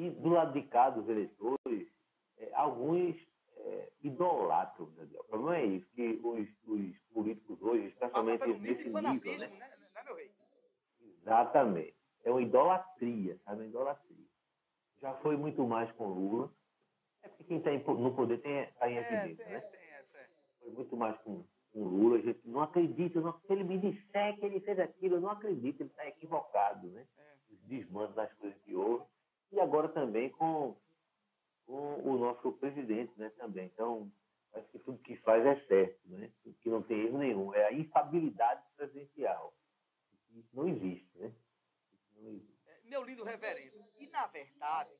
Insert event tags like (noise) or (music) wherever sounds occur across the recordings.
E do lado de cá dos eleitores, é, alguns é, idolatram, Daniel. O problema é isso, que os, os políticos hoje, especialmente pelo nível né? né, meu rei? Exatamente. É uma idolatria, sabe? Uma idolatria. Já foi muito mais com Lula. É porque quem está no poder está em É, evidência, tem, né? tem essa. é. Foi muito mais com, com Lula. A gente não acredita. Não, se ele me disser que ele fez aquilo, eu não acredito. Ele está equivocado, né? É. Os desmandos das coisas que houve. E agora também com, com o nosso presidente, né? Também. Então, acho que tudo que faz é certo, né? Que não tem erro nenhum. É a infabilidade presidencial. Isso não existe, né? Não existe. É, Meu lindo reverendo, e na verdade,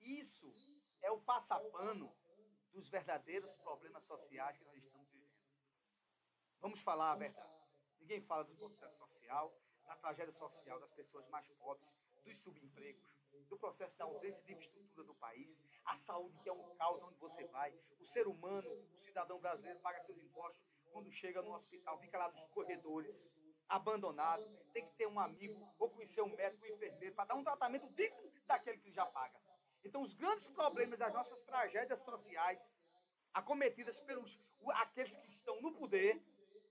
isso é o passapano dos verdadeiros problemas sociais que nós estamos vivendo. Vamos falar a verdade. Ninguém fala do processo social, da tragédia social das pessoas mais pobres, dos subempregos, do processo da ausência de infraestrutura do país, a saúde que é um caos onde você vai, o ser humano, o cidadão brasileiro paga seus impostos quando chega no hospital, fica lá nos corredores, abandonado, tem que ter um amigo ou conhecer um médico, um enfermeiro para dar um tratamento digno daquele que já paga. Então, os grandes problemas das nossas tragédias sociais, acometidas pelos aqueles que estão no poder,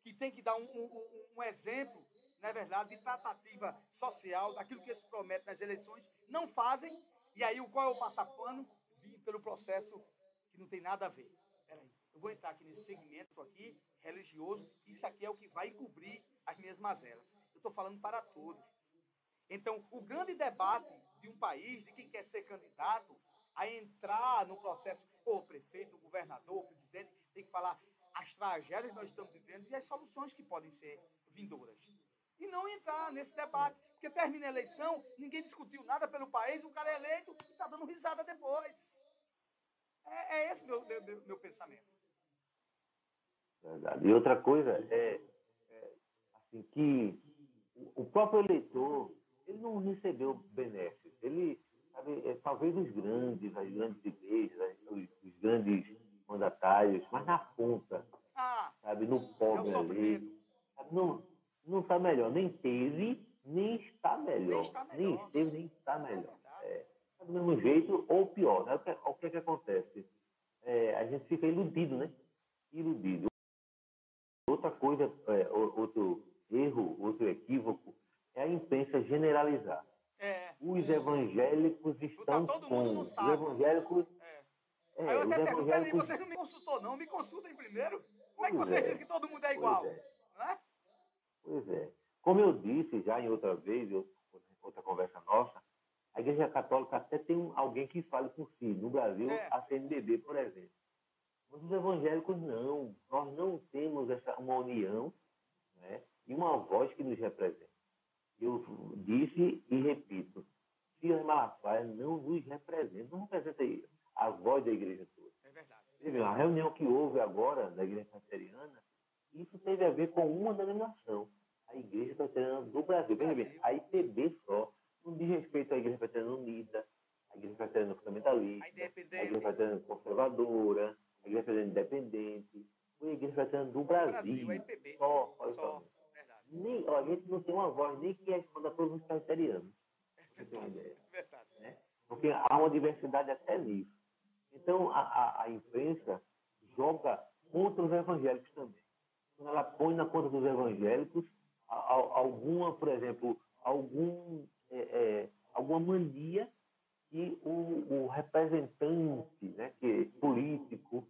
que tem que dar um- um- um exemplo, na verdade, de tratativa social, daquilo que eles prometem nas eleições, não fazem. E aí, o qual é o passapano? Vim pelo processo que não tem nada a ver. Peraí, eu vou entrar aqui nesse segmento aqui, religioso, isso aqui é o que vai encobrir as minhas mazelas. Eu estou falando para todos. Então, o grande debate de um país, de quem quer ser candidato, a entrar no processo, o prefeito, o governador, o presidente, tem que falar as tragédias que nós estamos vivendo e as soluções que podem ser vindouras. E não entrar nesse debate, porque termina a eleição, ninguém discutiu nada pelo país, o cara é eleito e está dando risada depois. É, é esse meu, meu, meu, pensamento. Verdade. E outra coisa é, é, assim que o- próprio eleitor ele não recebeu benefícios. Ele sabe, é, talvez os grandes, as grandes igrejas, as- os, os grandes mandatários, mas na ponta, Ah, sabe, no é pobre sofrimento. ali, sabe, não não está melhor, nem teve, nem está melhor, Nem está melhor. esteve, nem está É melhor. É, tá do mesmo jeito ou pior, né? O que, o que, é que acontece? É, a gente fica iludido, né? Iludido. Outra coisa, é, outro erro, outro equívoco, é a imprensa generalizar. É. Os evangélicos estão todo com. mundo no Os saco. evangélicos. É. É, Aí eu os até pergunto, peraí, evangélicos. vocês não me consultou, não? Me consultem primeiro. Como é que vocês é. dizem que todo mundo é igual? É. Não é? Pois é. Como eu disse já em outra vez, em outra conversa nossa, a Igreja Católica até tem um- alguém que fale por si. No Brasil, É. a CNBB, por exemplo. Mas os evangélicos não. Nós não temos essa, uma união né, e uma voz que nos representa. Eu disse e repito, Silas Malafaia não nos representa, não representa a voz da igreja toda. É verdade. Uma reunião que houve agora da Igreja Presbiteriana, isso teve a ver com uma denominação, a Igreja Presbiteriana do Brasil. Veja bem, a IPB só, não diz respeito à Igreja Presbiteriana Unida, a Igreja Presbiteriana Fundamentalista, A a Igreja. Presbiteriana Conservadora, a Igreja Presbiteriana Independente, a Igreja Presbiteriana do Brasil. Brasil, a IPB. Só, olha Só. só. Verdade. Nem, ó, a gente não tem uma voz nem que responda a todos os. (laughs) Você tem uma ideia Verdade. porque há uma diversidade até nisso. Então, a, a, a imprensa joga contra os evangélicos também. Quando ela põe na conta dos evangélicos alguma, por exemplo, algum, é, é, alguma mania que o, o representante né, que é político,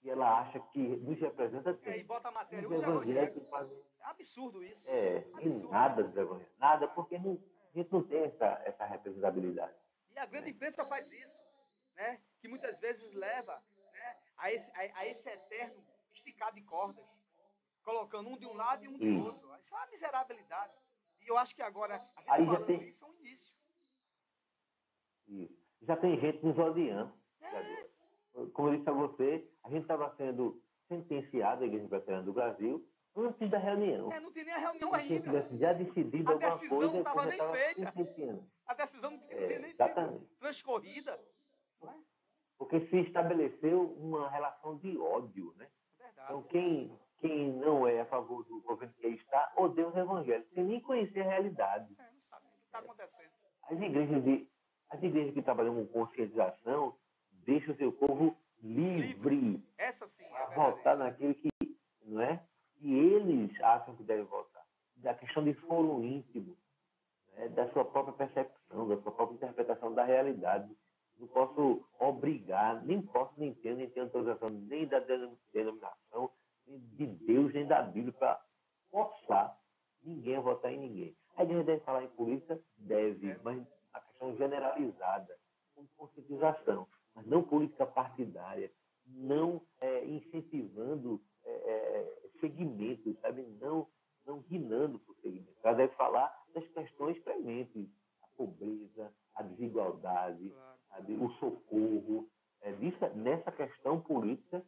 que ela acha que nos representa, E aí bota a matéria, Os os evangélicos. evangélicos fazem É absurdo isso. é, Absurdo nada dos evangélicos. Nada, porque não, a gente não tem essa, essa representabilidade. E a grande imprensa faz isso, né? Que muitas vezes leva né, a, esse, a, a esse eterno esticar de cordas, colocando um de um lado e um do Hum. outro. Isso é uma miserabilidade. E eu acho que agora, a gente Aí já falando tem- isso é um início. Isso. Já tem gente nos odiando. É. Como eu disse a você, a gente estava sendo sentenciado, a Igreja Veterana do Brasil, antes da reunião. É, não tem nem a reunião a gente ainda. já decidido A alguma decisão coisa, não tava já nem estava feita. A decisão não tinha É, nem sido exatamente. transcorrida. Não é? Porque se estabeleceu uma relação de ódio, né? É verdade. Então, quem, quem não é a favor do governo que está, odeia os evangélicos, sem nem conhecer a realidade. É, não sabe o que está acontecendo. As igrejas de, As igrejas que trabalham com conscientização deixam o seu povo livre, livre. Essa sim, é para votar naquilo que, não é? que eles acham que devem votar. Da questão de foro íntimo, né? da sua própria percepção, da sua própria interpretação da realidade. Não posso obrigar, nem posso, nem tenho, nem tenho autorização nem da denominação, de Deus, nem da Bíblia para forçar ninguém a votar em ninguém. A igreja deve falar em política? Deve, mas a questão generalizada, com conscientização, mas não política partidária, não é, incentivando é, é, segmentos, sabe? Não, não guinando por segmentos. Ela deve falar das questões prementes, a pobreza, a desigualdade, sabe? o socorro. É disso, nessa questão política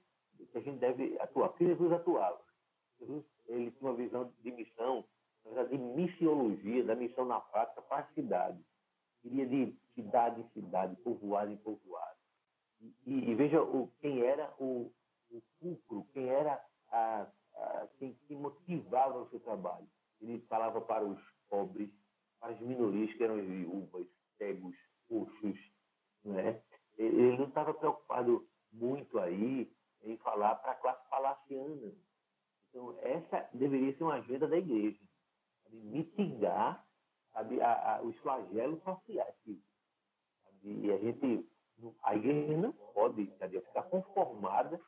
que a gente deve atuar. Porque Jesus atuava. Jesus ele tinha uma visão de missão, de missiologia, da missão na prática para a cidade. Iria de cidade em cidade, povoado em povoado. E, e, e veja o, quem era o, o quem era a, a, quem, quem motivava o seu trabalho. Ele falava para os pobres, para as minorias que eram as viúvas, cegos, coxos. Né? Ele não estava preocupado muito aí em falar para a classe palaciana. Então, essa deveria ser uma agenda da igreja. Sabe? Mitigar sabe, a, a, os flagelos sociais. Sabe? E a gente, a igreja não pode sabe, ficar conformada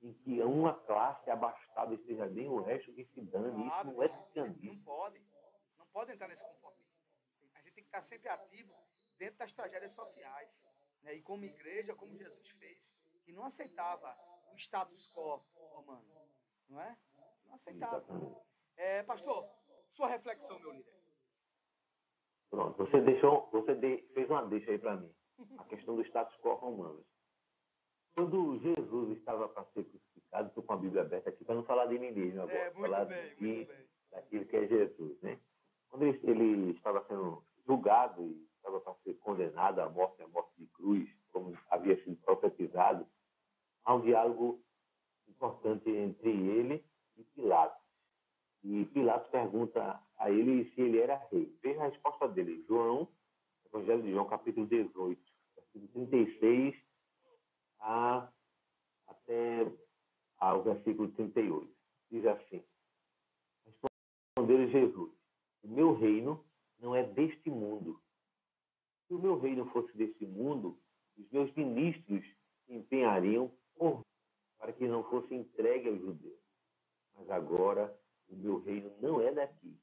em que uma classe abastada esteja bem, o resto que se dane. Claro, isso não é cristianismo. Não pode. Não pode entrar nesse conformismo. A gente tem que estar sempre ativo dentro das tragédias sociais. Né? E como igreja, como Jesus fez, que não aceitava o status quo romano. Não é? Não aceitava. É, pastor, sua reflexão, meu líder. Pronto, você deixou, você fez uma deixa aí para mim. A questão do status quo romano. Quando Jesus estava para ser crucificado, estou com a Bíblia aberta aqui para não falar de mim mesmo agora, é, falar bem, de, daquilo que é Jesus, né? Quando ele, ele estava sendo julgado e estava para ser condenado à morte, à morte de cruz, como havia sido profetizado, há um diálogo importante entre ele e Pilatos. E Pilatos pergunta a ele se ele era rei. Veja a resposta dele. João, Evangelho de João, capítulo 18, versículo 36 a, até ao versículo 38. Diz assim: Respondeu Jesus: O meu reino não é deste mundo. Se o meu reino fosse deste mundo, os meus ministros se empenhariam por para que não fosse entregue aos judeus. Mas agora o meu reino não é daqui.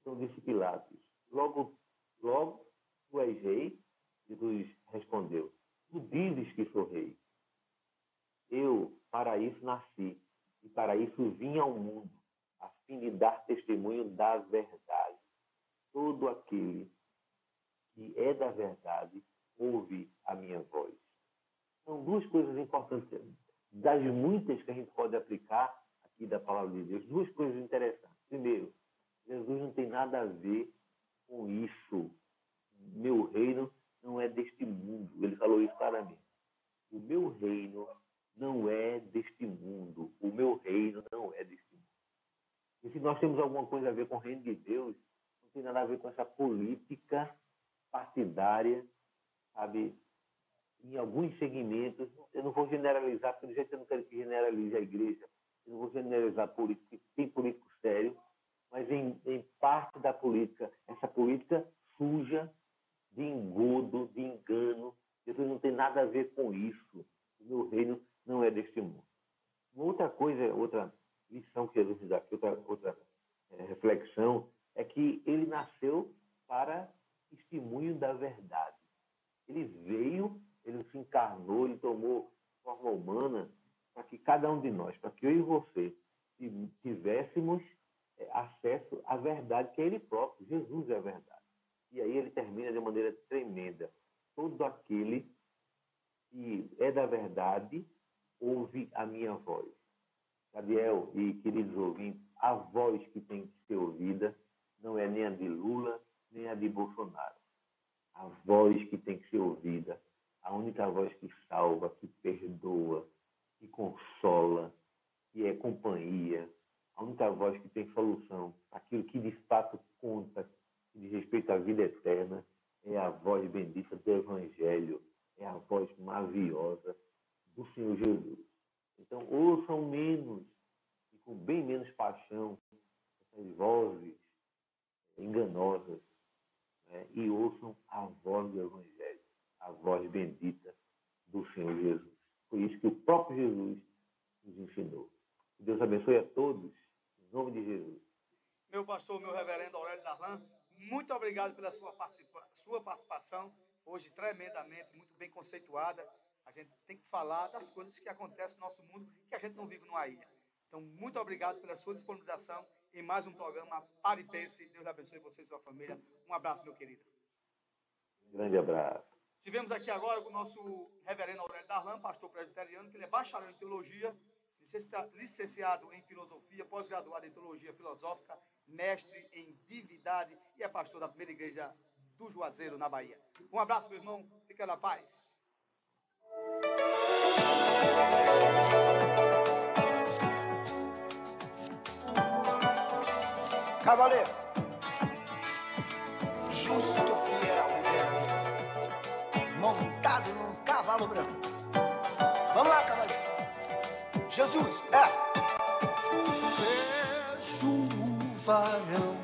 Então disse Pilatos: Logo, logo tu és rei? Jesus respondeu: Tu dizes que sou rei. Eu para isso nasci e para isso vim ao mundo, a fim de dar testemunho da verdade. Todo aquele que é da verdade ouve a minha voz. São duas coisas importantes, das muitas que a gente pode aplicar aqui da palavra de Deus, duas coisas interessantes. Primeiro, Jesus não tem nada a ver com isso. Meu reino não é deste mundo. Ele falou isso claramente. O meu reino não é deste mundo. O meu reino não é deste mundo. E se nós temos alguma coisa a ver com o reino de Deus, não tem nada a ver com essa política partidária, sabe? Em alguns segmentos, eu não vou generalizar, porque jeito eu não quero que generalize a igreja, não vou generalizar política, tem político sério, mas em, em parte da política, essa política suja de engodo, de engano, Jesus não tem nada a ver com isso. O meu reino não é deste mundo. Uma outra coisa, outra lição que Jesus dá aqui, outra, outra é, reflexão, é que ele nasceu para testemunho da verdade. Ele veio, ele se encarnou, ele tomou forma humana para que cada um de nós, para que eu e você tivéssemos é, acesso à verdade que é ele próprio. Jesus é a verdade. E aí ele termina de maneira tremenda. Todo aquele que é da verdade ouve a minha voz. Gabriel e queridos ouvintes, a voz que tem que ser ouvida não é nem a de Lula, nem a de Bolsonaro. A voz que tem que ser ouvida, a única voz que salva, que perdoa, que consola, que é companhia, a única voz que tem solução, aquilo que de fato conta, que diz respeito à vida eterna, é a voz bendita do Evangelho a voz maviosa do Senhor Jesus. Então, ouçam menos e com bem menos paixão essas vozes enganosas né? e ouçam a voz do Evangelho, a voz bendita do Senhor Jesus. Foi isso que o próprio Jesus nos ensinou. Deus abençoe a todos, em nome de Jesus. Meu pastor, meu reverendo Aurélio Darlan, muito obrigado pela sua, participa sua participação, hoje tremendamente, muito bem conceituada. A gente tem que falar das coisas que acontecem no nosso mundo, que a gente não vive numa ilha. Então, muito obrigado pela sua disponibilização em mais um programa Pare Pense. Deus abençoe você e sua família. Um abraço, meu querido. Um grande abraço. Estivemos aqui agora com o nosso reverendo Aurélio Darlan, pastor presbiteriano, que ele é bacharel em teologia, licenciado em filosofia, pós-graduado em teologia filosófica, mestre em divindade e é pastor da primeira igreja do Juazeiro, na Bahia. Um abraço, meu irmão. Fica na paz. Cavaleiro, justo, fiel verdadeiro, montado num cavalo branco. Vamos lá, cavaleiro. Jesus, é. O varão,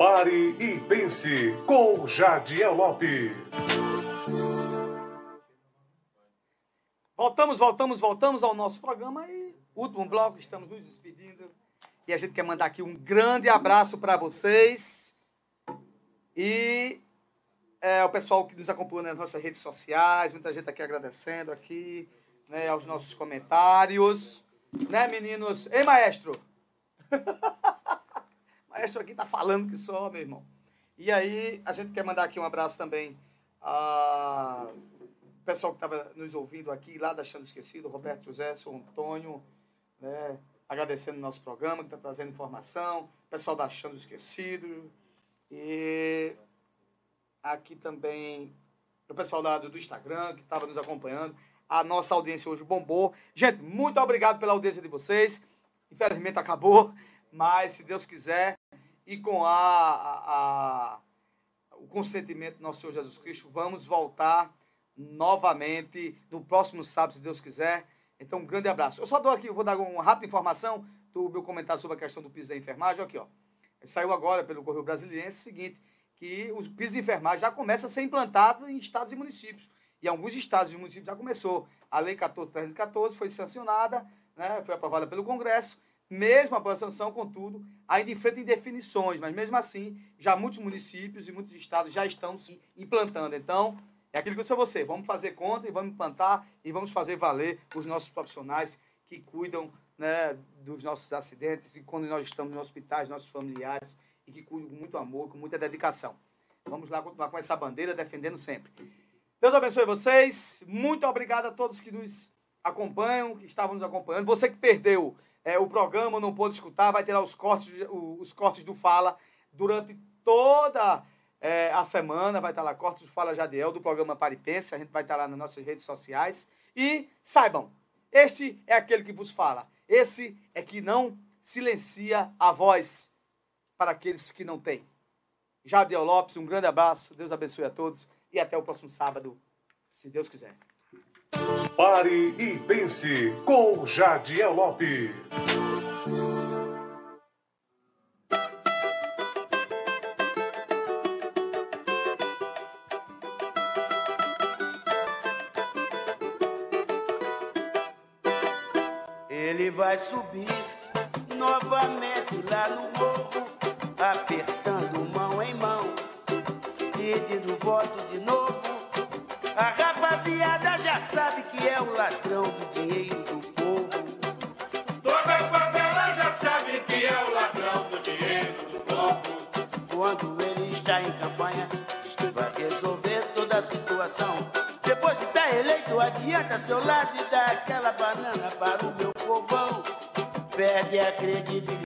Pare e pense com Jadiel Lopes. Voltamos, voltamos, voltamos ao nosso programa e último bloco, estamos nos despedindo. E a gente quer mandar aqui um grande abraço para vocês. E é, o pessoal que nos acompanha nas nossas redes sociais, muita gente aqui agradecendo aqui. né, aos nossos comentários. Né, meninos? Ei, maestro? (laughs) maestro aqui tá falando que só, meu irmão. E aí, a gente quer mandar aqui um abraço também ao pessoal que estava nos ouvindo aqui, lá da Chando Esquecido, Roberto José, São Antônio, né? agradecendo o nosso programa, que está trazendo informação, pessoal da Chando Esquecido, e aqui também o pessoal do Instagram, que estava nos acompanhando. A nossa audiência hoje bombou. Gente, muito obrigado pela audiência de vocês. Infelizmente acabou, mas se Deus quiser, e com a, a, a o consentimento do nosso Senhor Jesus Cristo, vamos voltar novamente no próximo sábado, se Deus quiser. Então, um grande abraço. Eu só dou aqui, vou dar uma rápida informação do meu comentário sobre a questão do piso da enfermagem. Aqui, ó. Saiu agora pelo Correio Brasiliense o seguinte, que os pisos de enfermagem já começam a ser implantados em estados e municípios. E alguns estados e municípios já começou. A Lei 14.314 foi sancionada, né, foi aprovada pelo Congresso, mesmo após a sanção, contudo, ainda enfrenta indefinições, mas mesmo assim, já muitos municípios e muitos estados já estão se implantando. Então, é aquilo que eu disse a você, vamos fazer conta e vamos implantar e vamos fazer valer os nossos profissionais que cuidam né, dos nossos acidentes e quando nós estamos nos hospitais, nossos familiares e que cuidam com muito amor, com muita dedicação. Vamos lá continuar com essa bandeira, defendendo sempre. Deus abençoe vocês. Muito obrigado a todos que nos acompanham, que estavam nos acompanhando. Você que perdeu é, o programa, não pôde escutar, vai ter lá os cortes, os cortes do Fala durante toda é, a semana. Vai estar lá cortes do Fala Jadiel, do programa Paripense. A gente vai estar lá nas nossas redes sociais. E saibam, este é aquele que vos fala. Esse é que não silencia a voz para aqueles que não têm. Jadiel Lopes, um grande abraço. Deus abençoe a todos. E até o próximo sábado, se Deus quiser. Pare e pense com Jadiel Lopes. Ele vai subir novamente lá no morro, apertando mão em mão, pedindo voto de novo. A rapaziada já sabe que é o ladrão do dinheiro do povo. Toda a favela já sabe que é o ladrão do dinheiro do povo. Quando ele está em campanha, diz que vai resolver toda a situação. Depois que está eleito, adianta seu lado e dá aquela banana para o meu povão. Perde a credibilidade.